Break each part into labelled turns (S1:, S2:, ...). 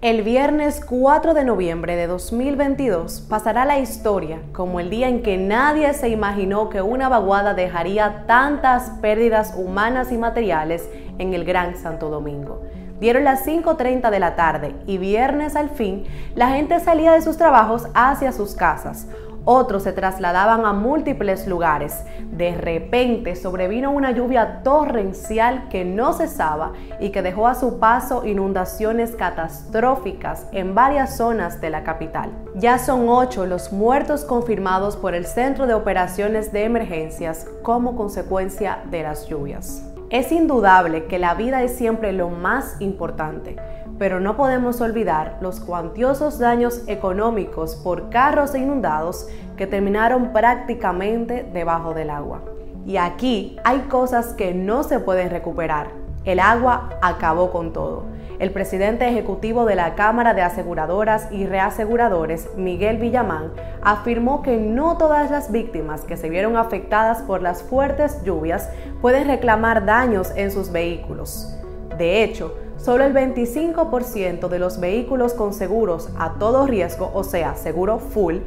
S1: El viernes 4 de noviembre de 2022 pasará la historia como el día en que nadie se imaginó que una vaguada dejaría tantas pérdidas humanas y materiales en el Gran Santo Domingo. Dieron las 5.30 de la tarde y viernes al fin la gente salía de sus trabajos hacia sus casas otros se trasladaban a múltiples lugares. De repente sobrevino una lluvia torrencial que no cesaba y que dejó a su paso inundaciones catastróficas en varias zonas de la capital. Ya son ocho los muertos confirmados por el Centro de Operaciones de Emergencias como consecuencia de las lluvias. Es indudable que la vida es siempre lo más importante, pero no podemos olvidar los cuantiosos daños económicos por carros inundados que terminaron prácticamente debajo del agua. Y aquí hay cosas que no se pueden recuperar. El agua acabó con todo. El presidente ejecutivo de la Cámara de Aseguradoras y Reaseguradores, Miguel Villamán, afirmó que no todas las víctimas que se vieron afectadas por las fuertes lluvias pueden reclamar daños en sus vehículos. De hecho, solo el 25% de los vehículos con seguros a todo riesgo, o sea, seguro full,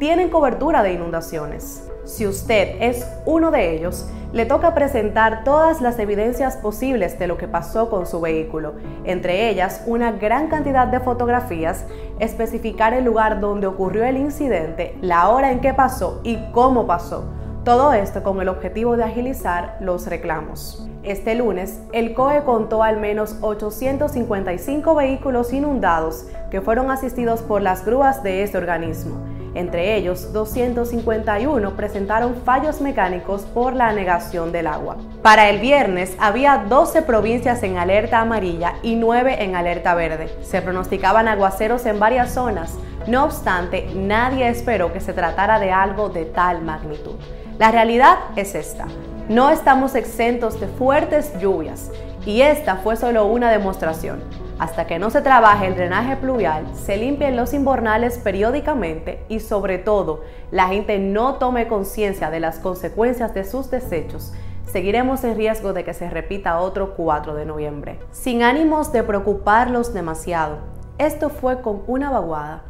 S1: tienen cobertura de inundaciones. Si usted es uno de ellos, le toca presentar todas las evidencias posibles de lo que pasó con su vehículo, entre ellas una gran cantidad de fotografías, especificar el lugar donde ocurrió el incidente, la hora en que pasó y cómo pasó. Todo esto con el objetivo de agilizar los reclamos. Este lunes, el COE contó al menos 855 vehículos inundados que fueron asistidos por las grúas de este organismo entre ellos, 251 presentaron fallos mecánicos por la negación del agua. Para el viernes había 12 provincias en alerta amarilla y 9 en alerta verde. Se pronosticaban aguaceros en varias zonas. No obstante, nadie esperó que se tratara de algo de tal magnitud. La realidad es esta. No estamos exentos de fuertes lluvias y esta fue solo una demostración. Hasta que no se trabaje el drenaje pluvial, se limpien los inbornales periódicamente y sobre todo la gente no tome conciencia de las consecuencias de sus desechos, seguiremos en riesgo de que se repita otro 4 de noviembre. Sin ánimos de preocuparlos demasiado, esto fue con una vaguada.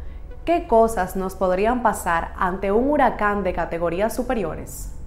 S1: ¿Qué cosas nos podrían pasar ante un huracán de categorías superiores?